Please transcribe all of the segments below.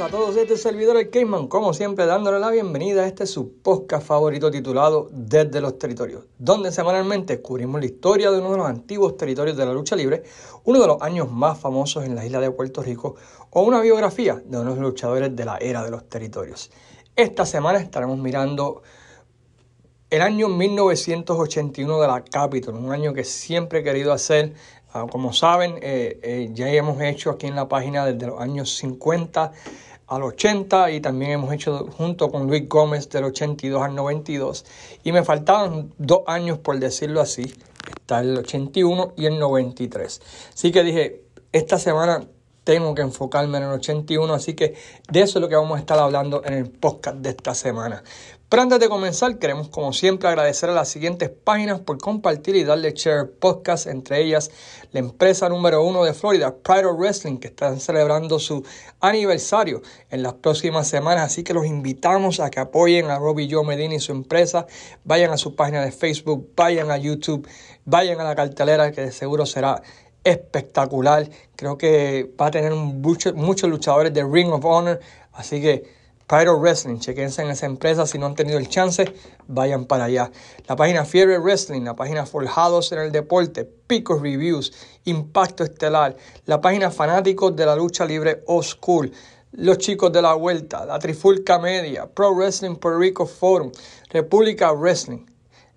a todos. Este servidor, el Cayman, como siempre, dándole la bienvenida a este su podcast favorito titulado Desde los Territorios, donde semanalmente cubrimos la historia de uno de los antiguos territorios de la lucha libre, uno de los años más famosos en la isla de Puerto Rico, o una biografía de uno de los luchadores de la era de los territorios. Esta semana estaremos mirando el año 1981 de la Capitol, un año que siempre he querido hacer Ah, como saben, eh, eh, ya hemos hecho aquí en la página desde los años 50 al 80 y también hemos hecho junto con Luis Gómez del 82 al 92 y me faltaban dos años por decirlo así, está el 81 y el 93. Así que dije, esta semana tengo que enfocarme en el 81, así que de eso es lo que vamos a estar hablando en el podcast de esta semana. Pero antes de comenzar, queremos como siempre agradecer a las siguientes páginas por compartir y darle share podcast, entre ellas la empresa número uno de Florida, Pride of Wrestling, que están celebrando su aniversario en las próximas semanas, así que los invitamos a que apoyen a Robbie Joe Medina y su empresa, vayan a su página de Facebook, vayan a YouTube, vayan a la cartelera que de seguro será espectacular, creo que va a tener muchos luchadores de Ring of Honor, así que Pyro Wrestling, chequense en esa empresa. Si no han tenido el chance, vayan para allá. La página Fiebre Wrestling, la página Forjados en el Deporte, Pico Reviews, Impacto Estelar, la página Fanáticos de la Lucha Libre O School, Los Chicos de la Vuelta, la Trifulca Media, Pro Wrestling Puerto Rico Forum, República Wrestling,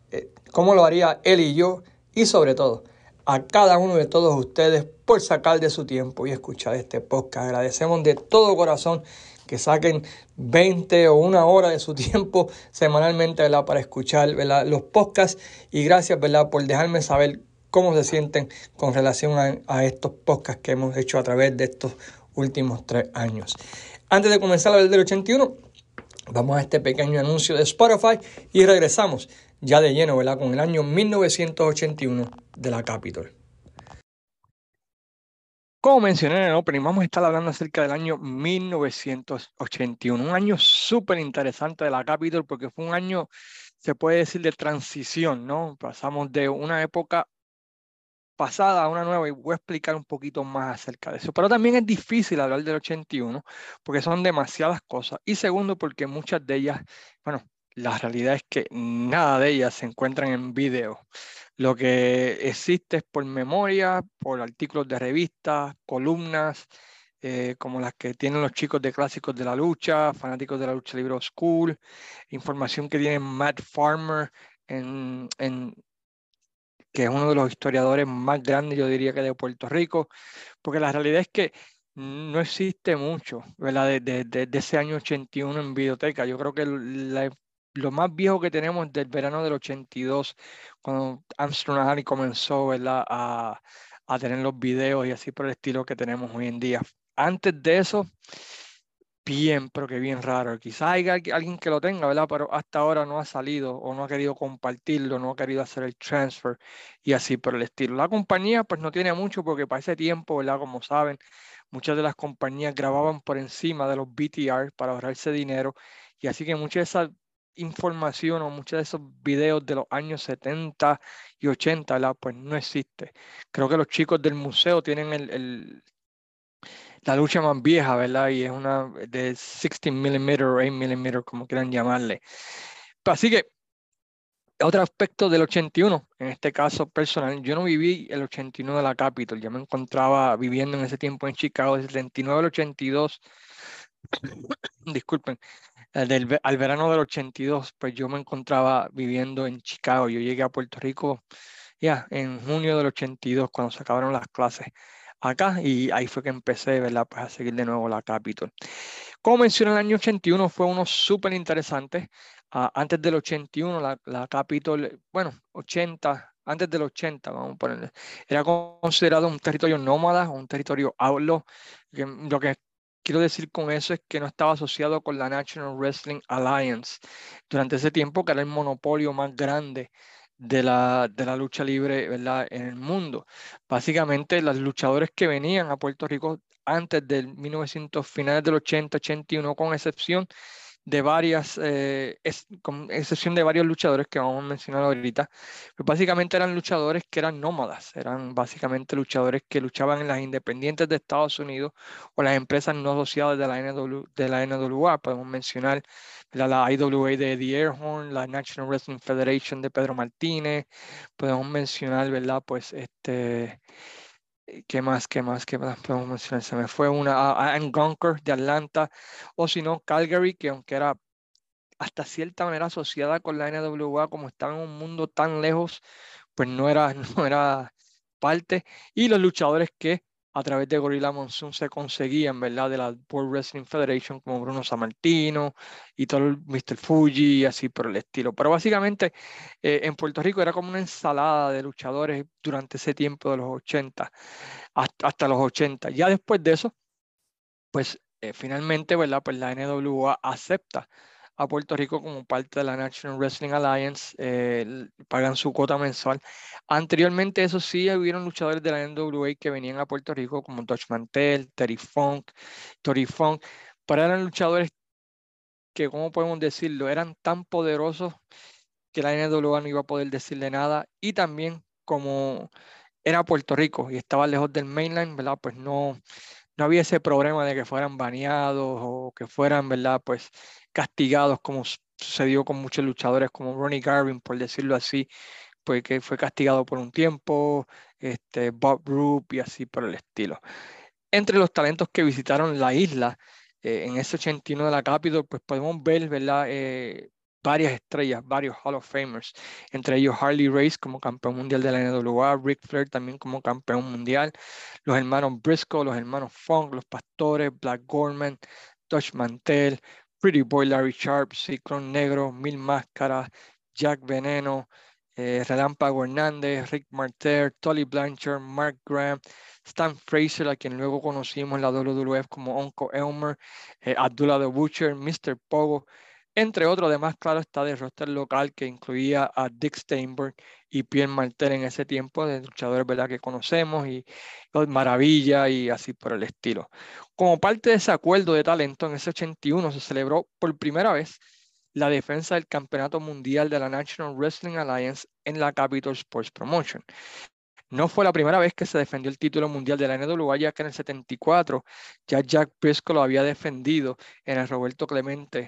eh, cómo lo haría él y yo, y sobre todo, a cada uno de todos ustedes por sacar de su tiempo y escuchar este podcast. Agradecemos de todo corazón que saquen 20 o una hora de su tiempo semanalmente para escuchar los podcasts. Y gracias por dejarme saber cómo se sienten con relación a, estos podcasts que hemos hecho a través de estos últimos tres años. Antes de comenzar a hablar del 81, vamos a este pequeño anuncio de Spotify y regresamos ya de lleno con el año 1981 de la Capitol. Como mencioné en el opening, vamos a estar hablando acerca del año 1981, un año súper interesante de la Capitol porque fue un año, se puede decir, de transición, ¿no? Pasamos de una época pasada a una nueva y voy a explicar un poquito más acerca de eso. Pero también es difícil hablar del 81 porque son demasiadas cosas y segundo porque muchas de ellas, bueno, la realidad es que nada de ellas se encuentran en video. Lo que existe es por memoria, por artículos de revistas, columnas, eh, como las que tienen los chicos de clásicos de la lucha, fanáticos de la lucha libre school, información que tiene Matt Farmer, en, que es uno de los historiadores más grandes, yo diría que de Puerto Rico, porque la realidad es que no existe mucho, ¿verdad? De, ese año 81 en biblioteca. Yo creo que la, lo más viejo que tenemos del verano del 82, cuando Armstrong comenzó A, a tener los videos y así por el estilo que tenemos hoy en día. Antes de eso, bien, pero que bien raro. Quizás haya alguien que lo tenga, ¿verdad? Pero hasta ahora no ha salido o no ha querido compartirlo, no ha querido hacer el transfer y así por el estilo. La compañía pues no tiene mucho porque para ese tiempo, ¿verdad? Como saben, muchas de las compañías grababan por encima de los BTR para ahorrarse dinero y así que muchas de esas información o muchos de esos videos de los años 70 y 80, pues no existe. Creo que los chicos del museo tienen el, la lucha más vieja, ¿verdad? Y es una de 16 mm o 8 mm, como quieran llamarle. Así que, otro aspecto del 81, en este caso personal, yo no viví el 81 de la Capitol, yo me encontraba viviendo en ese tiempo en Chicago, del 79 al 82, disculpen, del, al verano del 82, pues yo me encontraba viviendo en Chicago. Yo llegué a Puerto Rico ya en junio del 82, cuando se acabaron las clases acá, y ahí fue que empecé, ¿verdad? Pues a seguir de nuevo la Capitol. Como mencioné, el año 81 fue uno súper interesante. Ah, antes del 81, la, la Capitol, bueno, 80, antes del 80, vamos a ponerle, era considerado un territorio nómada, un territorio outlaw, lo que quiero decir con eso es que no estaba asociado con la National Wrestling Alliance durante ese tiempo, que era el monopolio más grande de la, de la lucha libre ¿verdad? en el mundo. Básicamente, los luchadores que venían a Puerto Rico antes del 1900, finales del 80, 81, con excepción de varias, eh, con excepción de varios luchadores que vamos a mencionar ahorita, pues básicamente eran luchadores que eran nómadas, eran básicamente luchadores que luchaban en las independientes de Estados Unidos o las empresas no asociadas de la, NW, de la NWA. Podemos mencionar la, la IWA de Eddie Airhorn, la National Wrestling Federation de Pedro Martínez, podemos mencionar, ¿verdad? Pues este ¿Qué más? ¿Qué más? ¿Qué más podemos? Se me fue una a, en Gunker de Atlanta, o si no, Calgary, que aunque era hasta cierta manera asociada con la NWA, como estaba en un mundo tan lejos, pues no era, no era parte. Y los luchadores que a través de Gorilla Monsoon se conseguían, ¿verdad? De la World Wrestling Federation, como Bruno Sammartino y todo el Mr. Fuji y así por el estilo. Pero básicamente eh, en Puerto Rico era como una ensalada de luchadores durante ese tiempo de los 80, hasta, los 80. Ya después de eso, pues eh, finalmente, ¿verdad? Pues la NWA acepta a Puerto Rico como parte de la National Wrestling Alliance, eh, pagan su cuota mensual. Anteriormente, eso sí, hubieron luchadores de la NWA que venían a Puerto Rico, como Dutch Mantel, Terry Funk, Tori Funk, pero eran luchadores que, ¿cómo podemos decirlo? Eran tan poderosos que la NWA no iba a poder decirle nada y también como era Puerto Rico y estaba lejos del mainland, ¿verdad? Pues no, no había ese problema de que fueran baneados o que fueran, ¿verdad? Pues castigados como sucedió con muchos luchadores como Ronnie Garvin, por decirlo así, pues que fue castigado por un tiempo, este, Bob Roop y así por el estilo. Entre los talentos que visitaron la isla eh, en ese 81 de la Capitol, pues podemos ver, ¿verdad? Eh, varias estrellas, varios Hall of Famers, entre ellos Harley Race como campeón mundial de la NWA, Ric Flair también como campeón mundial, los hermanos Briscoe, los hermanos Funk, los pastores, Black Gorman, Dutch Mantel, Pretty Boy Larry Sharp, Ciclón Negro, Mil Máscaras, Jack Veneno, eh, Relámpago Hernández, Rick Martel, Tolly Blanchard, Mark Graham, Stan Fraser, a quien luego conocimos en la WWF como Uncle Elmer, eh, Abdullah the Butcher, Mr. Pogo, entre otros, además, claro, está de roster local que incluía a Dick Steinberg y Pierre Martel en ese tiempo, de luchadores ¿verdad? que conocemos, y, Maravilla y así por el estilo. Como parte de ese acuerdo de talento, en ese 81 se celebró por primera vez la defensa del Campeonato Mundial de la National Wrestling Alliance en la Capitol Sports Promotion. No fue la primera vez que se defendió el título mundial de la NWA, ya que en el 74 ya Jack Briscoe lo había defendido en el Roberto Clemente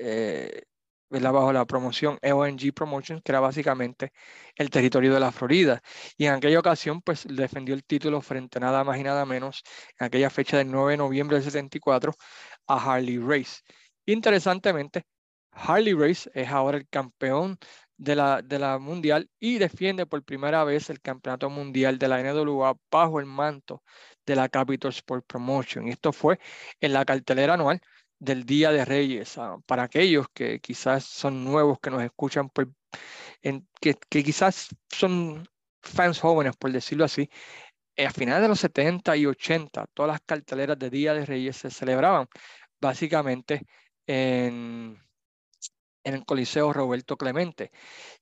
eh, bajo la promoción EONG Promotions, que era básicamente el territorio de la Florida. Y en aquella ocasión, pues defendió el título frente a nada más y nada menos, en aquella fecha del 9 de noviembre del 74, a Harley Race. Interesantemente, Harley Race es ahora el campeón de la, de la mundial y defiende por primera vez el campeonato mundial de la NWA bajo el manto de la Capital Sport Promotion. Esto fue en la cartelera anual del Día de Reyes, ah, para aquellos que quizás son nuevos, que nos escuchan, en, que, quizás son fans jóvenes, por decirlo así, eh, a finales de los 70 y 80, todas las carteleras de Día de Reyes se celebraban básicamente en, en el Coliseo Roberto Clemente.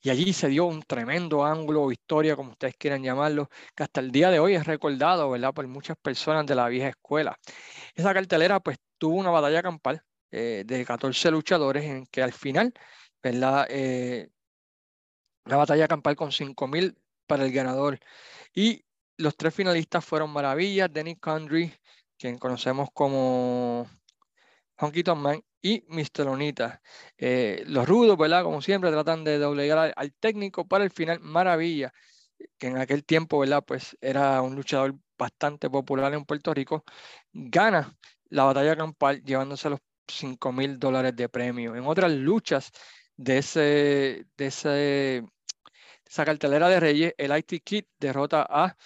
Y allí se dio un tremendo ángulo o historia, como ustedes quieran llamarlo, que hasta el día de hoy es recordado, ¿verdad?, por muchas personas de la vieja escuela. Esa cartelera, pues, tuvo una batalla campal eh, de 14 luchadores en que al final, ¿verdad? Eh, una batalla campal con 5.000 para el ganador. Y los tres finalistas fueron Maravilla, Denny Condry, quien conocemos como Honky Man, y Mr. Onita. Eh, los rudos, ¿verdad? Como siempre, tratan de doblegar al, técnico para el final. Maravilla, que en aquel tiempo, ¿verdad? Pues era un luchador bastante popular en Puerto Rico, gana la batalla campal llevándose los 5 mil dólares de premio. En otras luchas de, ese, de esa cartelera de Reyes, el IT Kid derrota a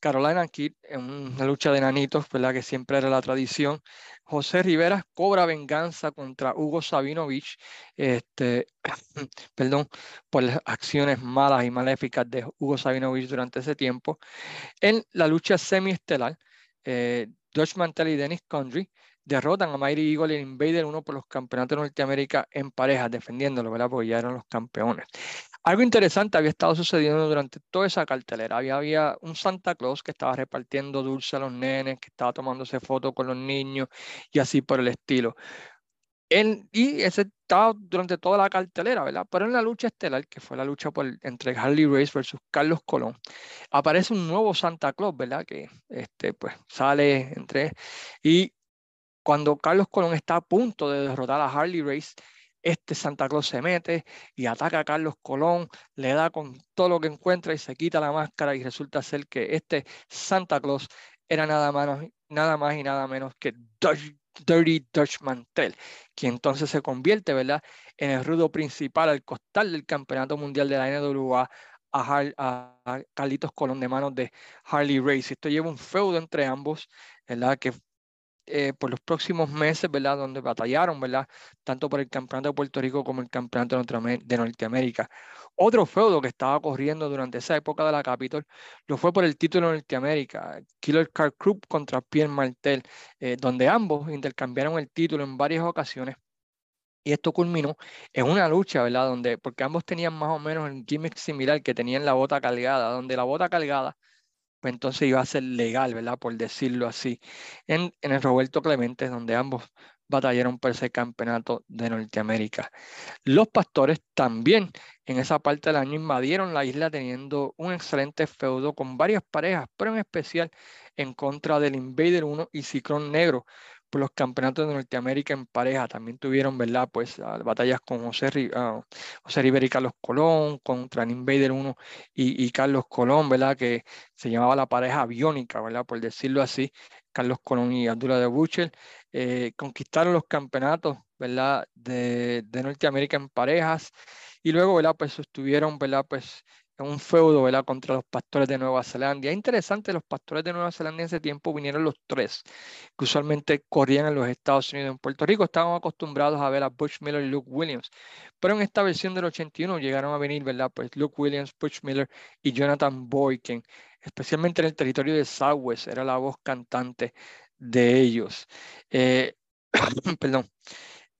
Carolina Kid en una lucha de nanitos, ¿verdad? que siempre era la tradición. José Rivera cobra venganza contra Hugo Sabinovich, este, perdón, por las acciones malas y maléficas de Hugo Sabinovich durante ese tiempo. En la lucha semiestelar, eh, Dutch Mantel y Dennis Condry derrotan a Mighty Eagle y Invader uno por los campeonatos de Norteamérica en parejas, defendiéndolo, ¿verdad? Porque ya eran los campeones. Algo interesante había estado sucediendo durante toda esa cartelera. Había, un Santa Claus que estaba repartiendo dulce a los nenes, que estaba tomándose fotos con los niños y así por el estilo. y ese estaba durante toda la cartelera, ¿verdad? Pero en la lucha estelar, que fue la lucha entre Harley Race versus Carlos Colón, aparece un nuevo Santa Claus, ¿verdad? Que este, pues, sale entre... Y cuando Carlos Colón está a punto de derrotar a Harley Race, este Santa Claus se mete y ataca a Carlos Colón, le da con todo lo que encuentra y se quita la máscara y resulta ser que este Santa Claus era nada más, y nada menos que Dirty Dutch Mantel, quien entonces se convierte, ¿verdad?, en el rudo principal al costal del Campeonato Mundial de la NWA a, a, Carlitos Colón de manos de Harley Race. Esto lleva un feudo entre ambos, ¿verdad?, que eh, por los próximos meses, ¿verdad? Donde batallaron, ¿verdad? Tanto por el campeonato de Puerto Rico como el campeonato de Norteamérica. Otro feudo que estaba corriendo durante esa época de la Capitol lo fue por el título de Norteamérica, Killer Car Group contra Pierre Martel, eh, donde ambos intercambiaron el título en varias ocasiones. Y esto culminó en una lucha, ¿verdad? Donde, porque ambos tenían más o menos el gimmick similar que tenían la bota cargada, donde la bota cargada pues entonces iba a ser legal, ¿verdad? Por decirlo así, en, en el Roberto Clemente, donde ambos batallaron por ese campeonato de Norteamérica. Los pastores también en esa parte del año invadieron la isla teniendo un excelente feudo con varias parejas, pero en especial en contra del Invader 1 y Ciclón Negro, los campeonatos de Norteamérica en pareja. También tuvieron, ¿verdad? Pues ah, batallas con José, uh, José Rivera y Carlos Colón, contra el Invader 1 y, Carlos Colón, ¿verdad? Que se llamaba la pareja aviónica, ¿verdad? Por decirlo así, Carlos Colón y Abdullah de Buchel. Eh, conquistaron los campeonatos, ¿verdad? De, de Norteamérica en parejas. Y luego, ¿verdad? Pues estuvieron, ¿verdad? Pues un feudo ¿verdad? contra los pastores de Nueva Zelanda. Es interesante, los pastores de Nueva Zelanda en ese tiempo vinieron los tres, que usualmente corrían en los Estados Unidos. En Puerto Rico estaban acostumbrados a ver a Butch Miller y Luke Williams, pero en esta versión del 81 llegaron a venir, ¿verdad? Pues Luke Williams, Butch Miller y Jonathan Boykin, especialmente en el territorio de Southwest, era la voz cantante de ellos. Eh, perdón.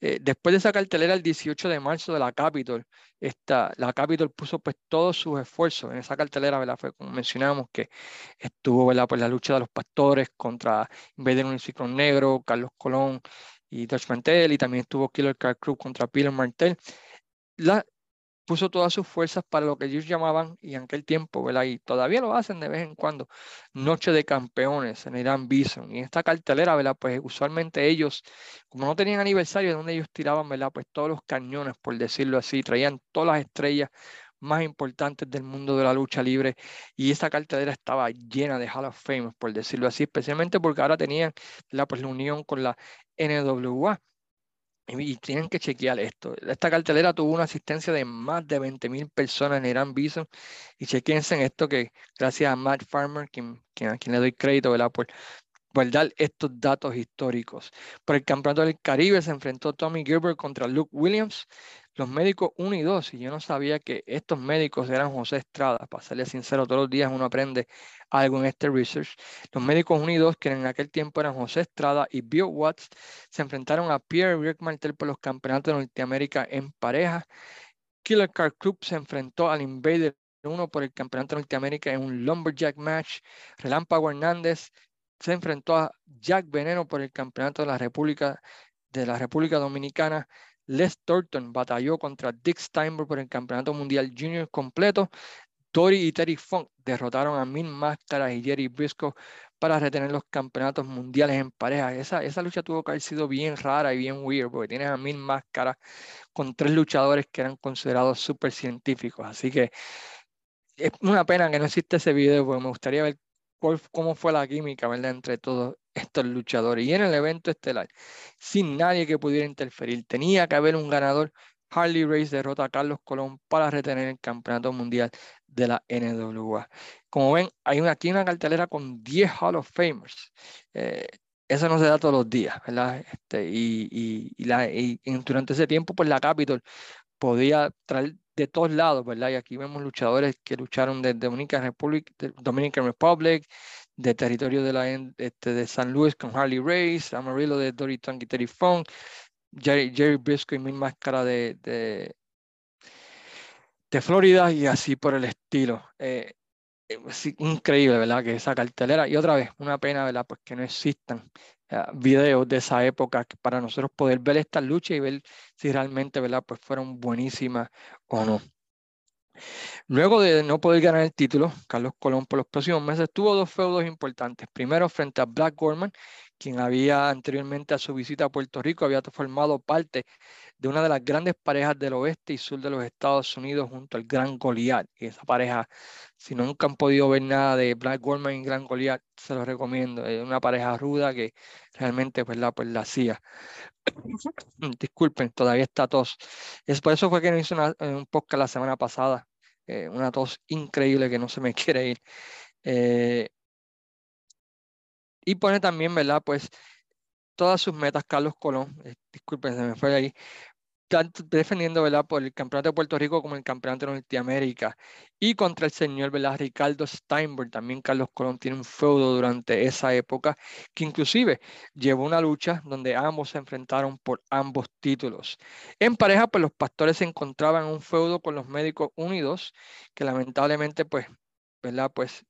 Eh, después de esa cartelera el 18 de marzo de la Capitol, esta, la Capitol puso pues todos sus esfuerzos en esa cartelera, ¿verdad? Fue como mencionamos que estuvo, ¿verdad? Pues la lucha de los pastores contra Invader un Ciclón Negro, Carlos Colón y Dutch Mantel, y también estuvo Killer Car Crew contra Peter Martel. La, puso todas sus fuerzas para lo que ellos llamaban, y en aquel tiempo, ¿verdad? Y todavía lo hacen de vez en cuando, Noche de Campeones en Irán Bison. Y en esta cartelera, ¿verdad? Pues usualmente ellos, como no tenían aniversario, donde ellos tiraban, ¿verdad? Pues todos los cañones, por decirlo así, traían todas las estrellas más importantes del mundo de la lucha libre y esa cartelera estaba llena de Hall of Fame, por decirlo así, especialmente porque ahora tenían la, pues, la unión con la NWA y tienen que chequear esto. Esta cartelera tuvo una asistencia de más de 20.000 personas en Irán Bison. Y chequense en esto que gracias a Matt Farmer, quien, a quien le doy crédito ¿verdad? Por, por dar estos datos históricos. Por el Campeonato del Caribe se enfrentó Tommy Gilbert contra Luke Williams los médicos 1 y 2, y yo no sabía que estos médicos eran José Estrada, para serle sincero, todos los días uno aprende algo en este research. Los médicos 1 y 2, que en aquel tiempo eran José Estrada y Bill Watts, se enfrentaron a Pierre Rick Martel por los campeonatos de Norteamérica en pareja. Killer Car Club se enfrentó al Invader 1 por el campeonato de Norteamérica en un Lumberjack match. Relámpago Hernández se enfrentó a Jack Veneno por el campeonato de la República de la República Dominicana. Les Thornton batalló contra Dick Steinberg por el Campeonato Mundial Junior completo. Tori y Terry Funk derrotaron a Min Máscaras y Jerry Briscoe para retener los campeonatos mundiales en pareja. Esa, lucha tuvo que haber sido bien rara y bien weird, porque tienes a Min Máscaras con tres luchadores que eran considerados súper científicos. Así que es una pena que no existe ese video, porque me gustaría ver cómo fue la química ¿verdad? entre todos estos luchadores. Y en el evento estelar, sin nadie que pudiera interferir, tenía que haber un ganador. Harley Race derrota a Carlos Colón para retener el campeonato mundial de la NWA. Como ven, hay una, aquí una cartelera con 10 Hall of Famers. Eh, eso no se da todos los días, ¿verdad? Este, y, y, durante ese tiempo, pues la Capitol podía traer de todos lados, ¿verdad? Y aquí vemos luchadores que lucharon de Dominican Republic, de Dominican Republic, de territorio de, la, este, de San Luis con Harley Race, Amarillo de Dory Tongue y Terry Funk, Jerry, Jerry Briscoe y Mil Máscara de, de, Florida y así por el estilo. Eh, eh increíble, ¿verdad? Que esa cartelera, y otra vez, una pena, ¿verdad? Pues que no existan videos de esa época para nosotros poder ver esta lucha y ver si realmente ¿verdad? Pues fueron buenísimas o no. Luego de no poder ganar el título, Carlos Colón por los próximos meses tuvo dos feudos importantes. Primero frente a Black Gorman, quien había anteriormente a su visita a Puerto Rico había formado parte de una de las grandes parejas del oeste y sur de los Estados Unidos junto al Gran Goliath. Y esa pareja, si nunca han podido ver nada de Black Gorman y Gran Goliath, se los recomiendo. Es una pareja ruda que realmente pues la, pues, la hacía. Disculpen, todavía está tos. Es por eso fue que no hice un podcast la semana pasada eh, una tos increíble que no se me quiere ir. Eh, y pone también, ¿verdad? Pues todas sus metas, Carlos Colón, eh, disculpen, se me fue ahí, tanto defendiendo ¿verdad? por el campeonato de Puerto Rico como el campeonato de Norteamérica. Y contra el señor ¿verdad? Ricardo Steinberg, también Carlos Colón tiene un feudo durante esa época, que inclusive llevó una lucha donde ambos se enfrentaron por ambos títulos. En pareja, pues los pastores se encontraban en un feudo con los médicos unidos, que lamentablemente, pues, ¿verdad? Pues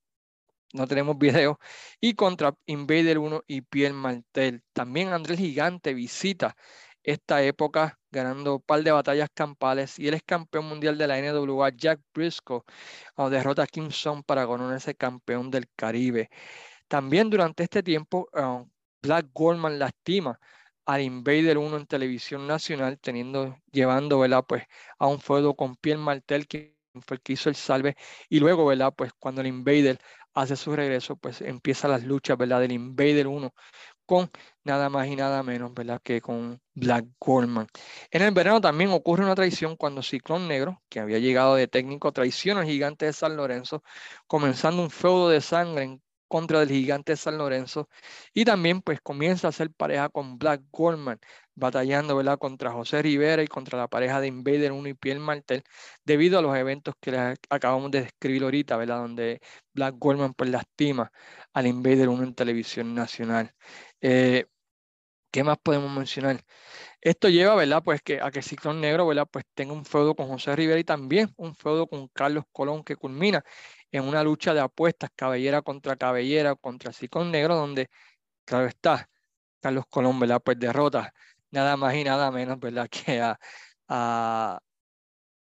no tenemos video, y contra Invader 1 y Piel Martel. También Andrés Gigante visita esta época ganando un par de batallas campales y él es campeón mundial de la NWA Jack Briscoe derrota a Kim Song para ese campeón del Caribe. También durante este tiempo ah, Black Goldman lastima al Invader 1 en televisión nacional teniendo llevando ¿verdad? pues a un feudo con Piel Martel que fue el que hizo el salve y luego ¿verdad? pues cuando el Invader hace su regreso pues empieza las luchas ¿verdad? del Invader 1 con nada más y nada menos, ¿verdad? Que con Black Goldman. En el verano también ocurre una traición cuando Ciclón Negro, que había llegado de técnico, traiciona al gigante de San Lorenzo, comenzando un feudo de sangre en contra del gigante San Lorenzo y también pues comienza a hacer pareja con Black Goldman, batallando ¿verdad? contra José Rivera y contra la pareja de Invader 1 y Piel Martel, debido a los eventos que les acabamos de describir ahorita, ¿verdad? donde Black Goldman pues lastima al Invader 1 en televisión nacional. Eh, ¿Qué más podemos mencionar? Esto lleva, ¿verdad? Pues que a que Ciclón Negro, ¿verdad? Pues tenga un feudo con José Rivera y también un feudo con Carlos Colón que culmina en una lucha de apuestas, cabellera contra cabellera, contra Ciclón Negro, donde, claro está, Carlos Colón, ¿verdad? Pues derrota nada más y nada menos, ¿verdad? Que a,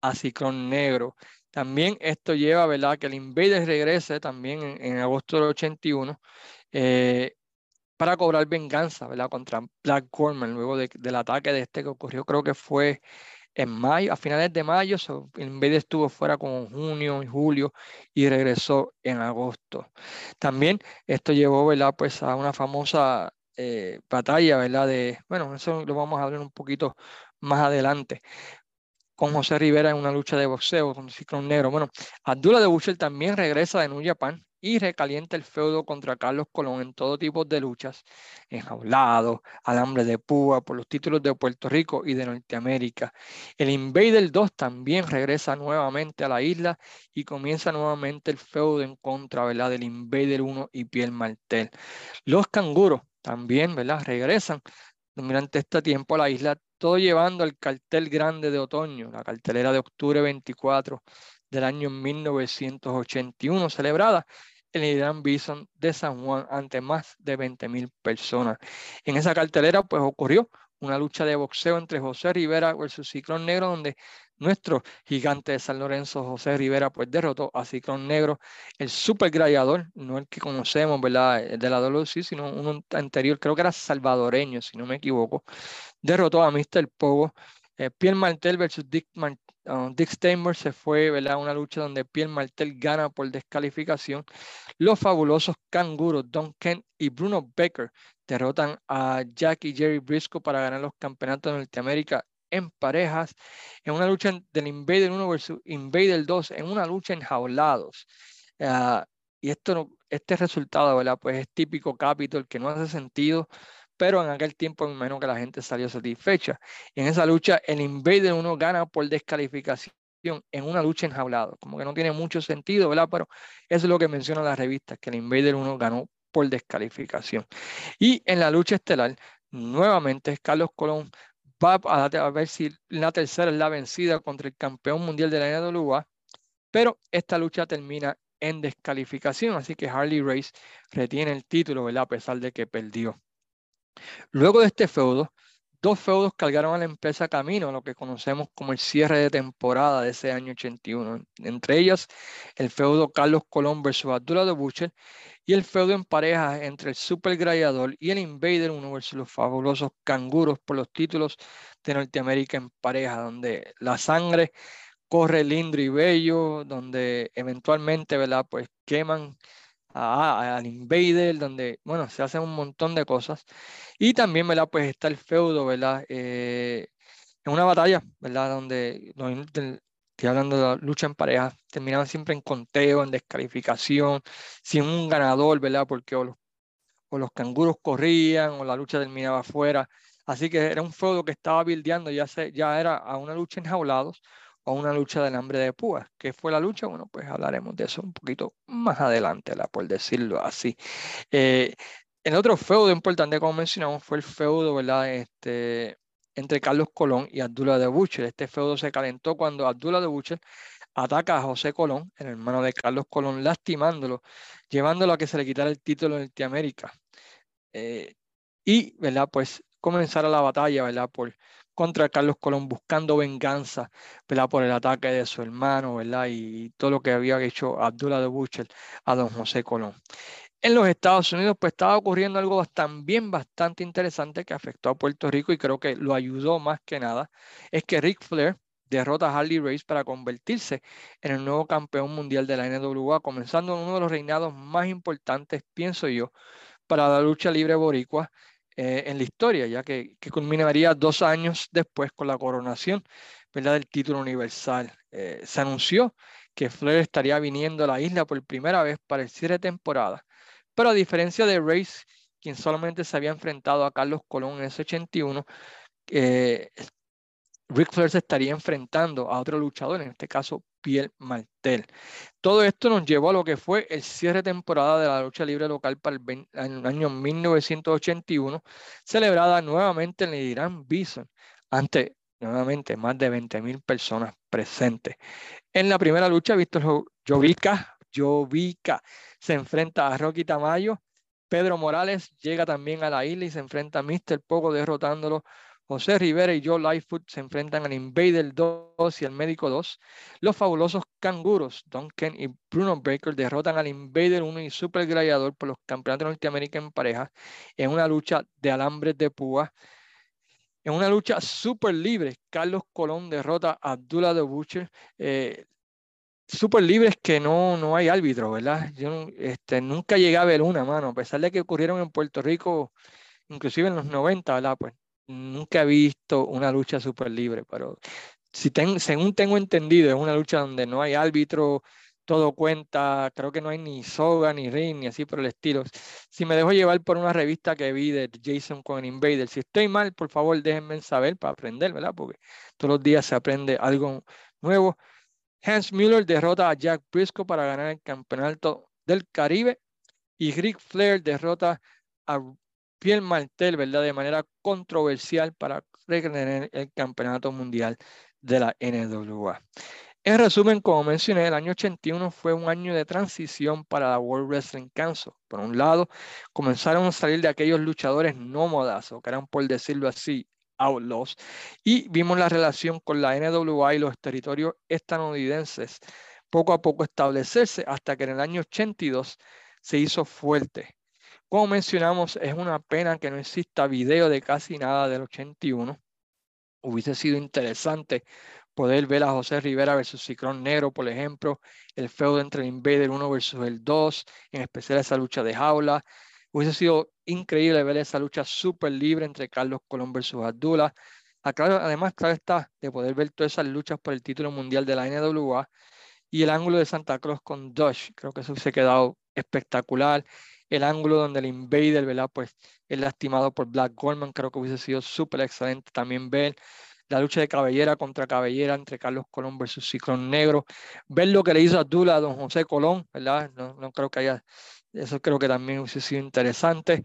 a, Ciclón Negro. También esto lleva, ¿verdad? Que el Invader regrese también en, agosto del 81 eh, para cobrar venganza, ¿verdad? Contra Black Gorman, luego del ataque de este que ocurrió, creo que fue en mayo, a finales de mayo, el Invader estuvo fuera como junio y julio y regresó en agosto. También esto llevó. Pues a una famosa eh, batalla, ¿verdad? De, bueno, eso lo vamos a hablar un poquito más adelante. Con José Rivera en una lucha de boxeo con Ciclón Negro. Bueno, Abdullah de Butcher también regresa de New Japan y recalienta el feudo contra Carlos Colón en todo tipo de luchas, enjaulado, alambre de púa por los títulos de Puerto Rico y de Norteamérica. El Invader 2 también regresa nuevamente a la isla y comienza nuevamente el feudo en contra ¿verdad? del Invader 1 y Piel Martel. Los canguros también ¿verdad? regresan durante este tiempo a la isla, todo llevando el cartel grande de otoño, la cartelera de octubre 24 del año 1981, celebrada en el Gran Bison de San Juan ante más de 20.000 personas. En esa cartelera pues ocurrió una lucha de boxeo entre José Rivera versus Ciclón Negro, donde nuestro gigante de San Lorenzo, José Rivera, pues derrotó a Ciclón Negro, el super gladiador, no el que conocemos, ¿verdad? De la WC, sino uno anterior, creo que era salvadoreño, si no me equivoco, derrotó a Mr. Pogo, eh, Pierre Martel versus Dick, uh, Dick Steinberg se fue, ¿verdad? Una lucha donde Pierre Martel gana por descalificación. Los fabulosos canguros Don Kent y Bruno Becker derrotan a Jack y Jerry Briscoe para ganar los campeonatos de Norteamérica en parejas, en una lucha del Invader 1 versus Invader 2, en una lucha en jaulados. Uh, y esto, este resultado, ¿verdad? Pues es típico Capitol que no hace sentido pero en aquel tiempo menos que la gente salió satisfecha. En esa lucha, el Invader 1 gana por descalificación en una lucha enjaulado. Como que no tiene mucho sentido, ¿verdad? Pero eso es lo que menciona la revista, que el Invader 1 ganó por descalificación. Y en la lucha estelar, nuevamente Carlos Colón va a, ver si la tercera es la vencida contra el campeón mundial de la NWA, pero esta lucha termina en descalificación, así que Harley Race retiene el título, ¿verdad? A pesar de que perdió. Luego de este feudo, dos feudos cargaron a la empresa camino, lo que conocemos como el cierre de temporada de ese año 81. Entre ellas, el feudo Carlos Colón versus Abdullah de Butcher y el feudo en pareja entre el Super Gladiador y el Invader, uno versus los fabulosos canguros por los títulos de Norteamérica en pareja, donde la sangre corre lindo y bello, donde eventualmente, ¿verdad? Pues queman al Invader, donde, bueno, se hacen un montón de cosas. Y también, ¿verdad? Pues está el feudo, ¿verdad? Eh, en una batalla, ¿verdad? Donde, estoy hablando de la lucha en pareja, terminaban siempre en conteo, en descalificación, sin un ganador, ¿verdad? Porque o los, o los canguros corrían o la lucha terminaba afuera. Así que era un feudo que estaba bildeando, ya, se, ya era a una lucha enjaulados o una lucha del hambre de púas. ¿Qué fue la lucha? Bueno, pues hablaremos de eso un poquito más adelante, por decirlo así. Eh, el otro feudo importante, como mencionamos, fue el feudo, ¿verdad? Este, entre Carlos Colón y Abdullah de Butcher. Este feudo se calentó cuando Abdullah de Butcher ataca a José Colón, el hermano de Carlos Colón, lastimándolo, llevándolo a que se le quitara el título de Norteamérica. Eh, y, ¿verdad? Pues comenzara la batalla, ¿verdad? Por, contra Carlos Colón buscando venganza ¿verdad? por el ataque de su hermano ¿verdad? y todo lo que había hecho Abdullah de Butcher a don José Colón. En los Estados Unidos pues estaba ocurriendo algo también bastante interesante que afectó a Puerto Rico y creo que lo ayudó más que nada, es que Ric Flair derrota a Harley Race para convertirse en el nuevo campeón mundial de la NWA, comenzando uno de los reinados más importantes, pienso yo, para la lucha libre boricua eh, en la historia, ya que, culminaría dos años después con la coronación ¿verdad? del título universal. Eh, se anunció que Flair estaría viniendo a la isla por primera vez para el cierre de temporada, pero a diferencia de Race, quien solamente se había enfrentado a Carlos Colón en ese 81, eh, Rick Flair se estaría enfrentando a otro luchador, en este caso Piel Martel. Todo esto nos llevó a lo que fue el cierre temporada de la lucha libre local para el, año 1981, celebrada nuevamente en el Irán Bison, ante nuevamente más de 20.000 personas presentes. En la primera lucha, Víctor Jovica, Jovica se enfrenta a Rocky Tamayo. Pedro Morales llega también a la isla y se enfrenta a Mr. Pogo derrotándolo José Rivera y Joe Lightfoot se enfrentan al Invader 2 y al Médico 2. Los fabulosos canguros, Duncan y Bruno Baker, derrotan al Invader 1 y Super Gladiador por los campeonatos de Norteamérica en pareja en una lucha de alambres de púa. En una lucha súper libre, Carlos Colón derrota a Abdullah de Butcher. Eh, súper libre es que no, no hay árbitro, ¿verdad? Yo este, nunca llegué a ver una, mano, a pesar de que ocurrieron en Puerto Rico, inclusive en los 90, ¿verdad? Pues nunca he visto una lucha súper libre, pero si según tengo entendido, es una lucha donde no hay árbitro, todo cuenta, creo que no hay ni soga, ni ring, ni así por el estilo. Si me dejo llevar por una revista que vi de Jason con Invader, si estoy mal, por favor déjenme saber para aprender, ¿verdad? Porque todos los días se aprende algo nuevo. Hans Müller derrota a Jack Briscoe para ganar el campeonato del Caribe y Rick Flair derrota a Piel Martel, ¿verdad? De manera controversial para retener el campeonato mundial de la NWA. En resumen, como mencioné, el año 81 fue un año de transición para la World Wrestling Council. Por un lado, comenzaron a salir de aquellos luchadores nómadas, o que eran, por decirlo así, outlaws, y vimos la relación con la NWA y los territorios estadounidenses poco a poco establecerse hasta que en el año 82 se hizo fuerte como mencionamos, es una pena que no exista video de casi nada del 81. Hubiese sido interesante poder ver a José Rivera versus Ciclón Negro, por ejemplo, el feudo entre el Invader 1 versus el 2, en especial esa lucha de jaula. Hubiese sido increíble ver esa lucha súper libre entre Carlos Colón versus Abdullah. Además, claro está, de poder ver todas esas luchas por el título mundial de la NWA y el ángulo de Santa Cruz con Dodge. Creo que eso se ha quedado espectacular el ángulo donde el Invader, ¿verdad? Pues es lastimado por Black Goldman, creo que hubiese sido súper excelente también ver la lucha de cabellera contra cabellera entre Carlos Colón versus Ciclón Negro, ver lo que le hizo Abdullah a don José Colón, ¿verdad? No, no creo que haya, eso creo que también hubiese sido interesante.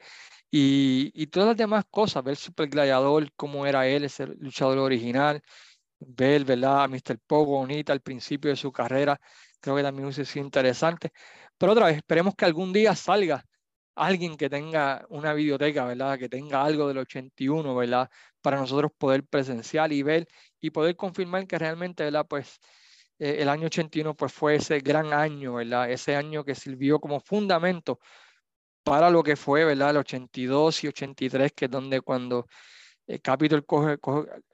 Y, y todas las demás cosas, ver Super Gladiador, cómo era él, ese luchador original, ver, ¿verdad? A Mr. Pogo Bonita al principio de su carrera, creo que también hubiese sido interesante. Pero otra vez, esperemos que algún día salga alguien que tenga una biblioteca, ¿verdad? Que tenga algo del 81, ¿verdad? Para nosotros poder presenciar y ver y poder confirmar que realmente, ¿verdad? Pues eh, el año 81 pues fue ese gran año, ¿verdad? Ese año que sirvió como fundamento para lo que fue, ¿verdad? El 82 y 83, que es donde cuando el Capitol coge,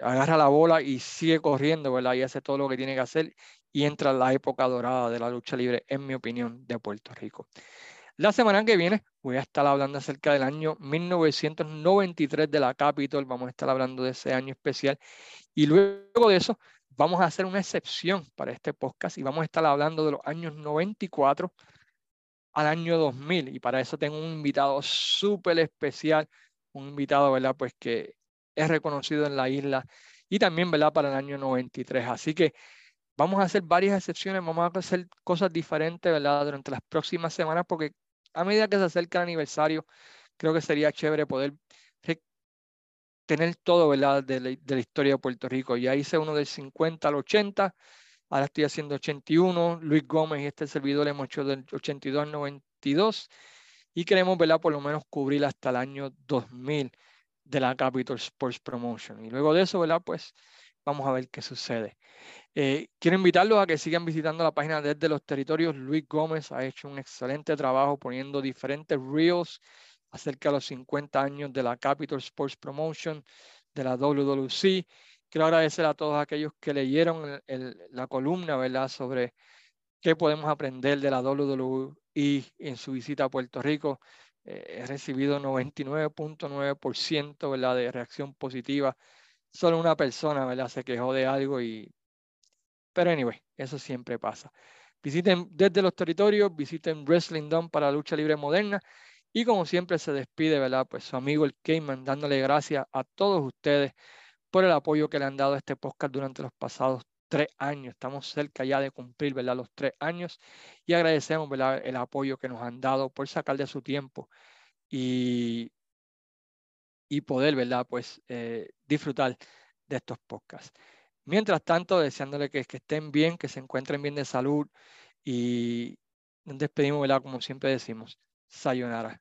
agarra la bola y sigue corriendo, ¿verdad? Y hace todo lo que tiene que hacer y entra la época dorada de la lucha libre, en mi opinión, de Puerto Rico. La semana que viene voy a estar hablando acerca del año 1993 de la Capitol, vamos a estar hablando de ese año especial y luego de eso vamos a hacer una excepción para este podcast y vamos a estar hablando de los años 94 al año 2000 y para eso tengo un invitado súper especial, un invitado, ¿verdad? Pues que es reconocido en la isla y también, ¿verdad? Para el año 93. Así que vamos a hacer varias excepciones, vamos a hacer cosas diferentes, ¿verdad? Durante las próximas semanas porque a medida que se acerca el aniversario, creo que sería chévere poder tener todo, ¿verdad? De la, historia de Puerto Rico. Ya hice uno del 50 al 80, ahora estoy haciendo 81, Luis Gómez y este servidor hemos hecho del 82 al 92 y queremos, ¿verdad? Por lo menos cubrir hasta el año 2000 de la Capital Sports Promotion. Y luego de eso, ¿verdad? Pues vamos a ver qué sucede. Eh, quiero invitarlos a que sigan visitando la página desde los territorios. Luis Gómez ha hecho un excelente trabajo poniendo diferentes reels acerca de los 50 años de la Capital Sports Promotion, de la WWC. Quiero agradecer a todos aquellos que leyeron la columna, ¿verdad?, sobre qué podemos aprender de la WWE en su visita a Puerto Rico. Eh, he recibido 99.9% ¿verdad? de reacción positiva. Solo una persona ¿verdad? se quejó de algo y... Pero anyway, eso siempre pasa. Visiten desde los territorios, visiten Wrestling Dome para lucha libre moderna y como siempre se despide, ¿verdad? Pues su amigo el Cayman dándole gracias a todos ustedes por el apoyo que le han dado a este podcast durante los pasados tres años. Estamos cerca ya de cumplir, ¿verdad? Los tres años y agradecemos, ¿verdad? El apoyo que nos han dado por sacar de su tiempo y, y poder, ¿verdad? Pues eh, disfrutar de estos podcasts. Mientras tanto, deseándole que, estén bien, que se encuentren bien de salud y nos despedimos, ¿verdad? Como siempre decimos, sayonara.